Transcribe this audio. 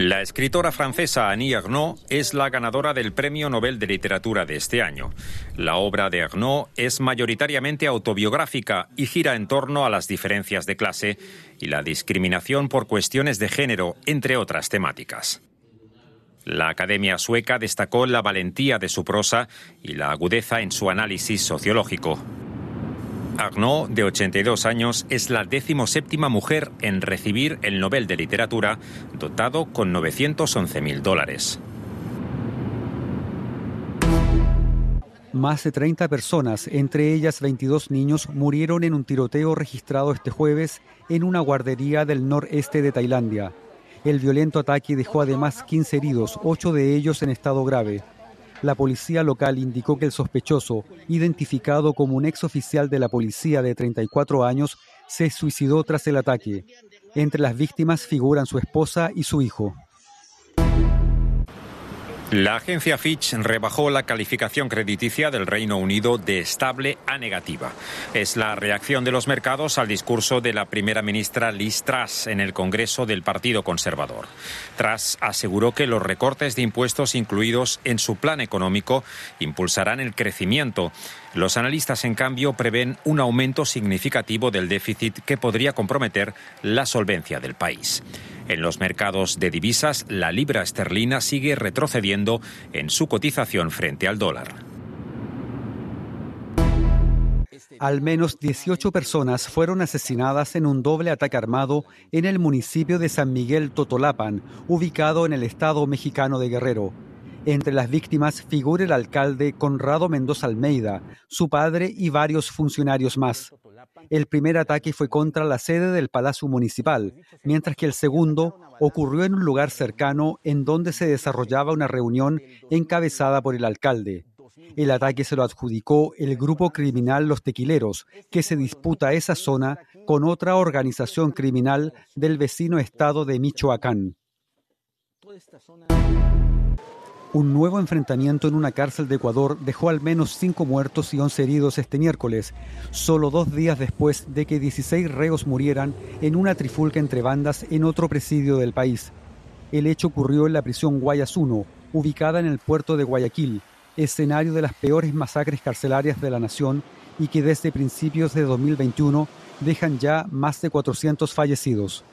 La escritora francesa Annie Ernaux es la ganadora del Premio Nobel de Literatura de este año. La obra de Ernaux es mayoritariamente autobiográfica y gira en torno a las diferencias de clase y la discriminación por cuestiones de género, entre otras temáticas. La Academia Sueca destacó la valentía de su prosa y la agudeza en su análisis sociológico. Arnaud, de 82 años, es la decimoséptima mujer en recibir el Nobel de Literatura, dotado con 911.000 dólares. Más de 30 personas, entre ellas 22 niños, murieron en un tiroteo registrado este jueves en una guardería del noreste de Tailandia. El violento ataque dejó además 15 heridos, 8 de ellos en estado grave. La policía local indicó que el sospechoso, identificado como un ex oficial de la policía de 34 años, se suicidó tras el ataque. Entre las víctimas figuran su esposa y su hijo. La agencia Fitch rebajó la calificación crediticia del Reino Unido de estable a negativa. Es la reacción de los mercados al discurso de la primera ministra Liz Truss en el Congreso del Partido Conservador. Truss aseguró que los recortes de impuestos incluidos en su plan económico impulsarán el crecimiento. Los analistas, en cambio, prevén un aumento significativo del déficit que podría comprometer la solvencia del país. En los mercados de divisas, la libra esterlina sigue retrocediendo en su cotización frente al dólar. Al menos 18 personas fueron asesinadas en un doble ataque armado en el municipio de San Miguel Totolapan, ubicado en el estado mexicano de Guerrero. Entre las víctimas figura el alcalde Conrado Mendoza Almeida, su padre y varios funcionarios más. El primer ataque fue contra la sede del Palacio Municipal, mientras que el segundo ocurrió en un lugar cercano en donde se desarrollaba una reunión encabezada por el alcalde. El ataque se lo adjudicó el grupo criminal Los Tequileros, que se disputa esa zona con otra organización criminal del vecino estado de Michoacán. Un nuevo enfrentamiento en una cárcel de Ecuador dejó al menos cinco muertos y once heridos este miércoles, solo dos días después de que 16 reos murieran en una trifulca entre bandas en otro presidio del país. El hecho ocurrió en la prisión Guayas 1, ubicada en el puerto de Guayaquil, escenario de las peores masacres carcelarias de la nación y que desde principios de 2021 dejan ya más de 400 fallecidos.